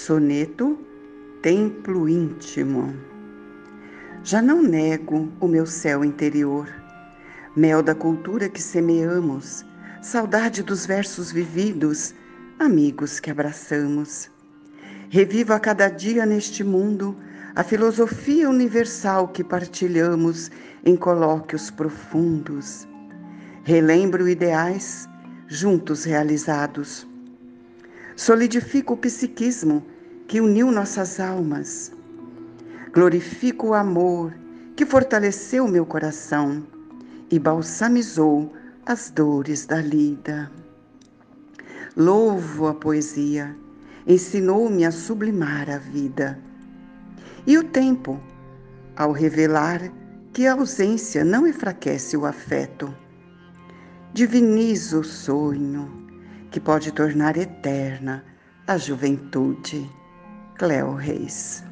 Soneto Templo Íntimo. Já não nego o meu céu interior, mel da cultura que semeamos, saudade dos versos vividos, amigos que abraçamos. Revivo a cada dia neste mundo a filosofia universal que partilhamos em colóquios profundos. Relembro ideais juntos realizados Solidifico o psiquismo que uniu nossas almas. Glorifico o amor que fortaleceu meu coração e balsamizou as dores da lida. Louvo a poesia, ensinou-me a sublimar a vida. E o tempo, ao revelar que a ausência não enfraquece o afeto. Divinizo o sonho, que pode tornar eterna a juventude. Cléo Reis.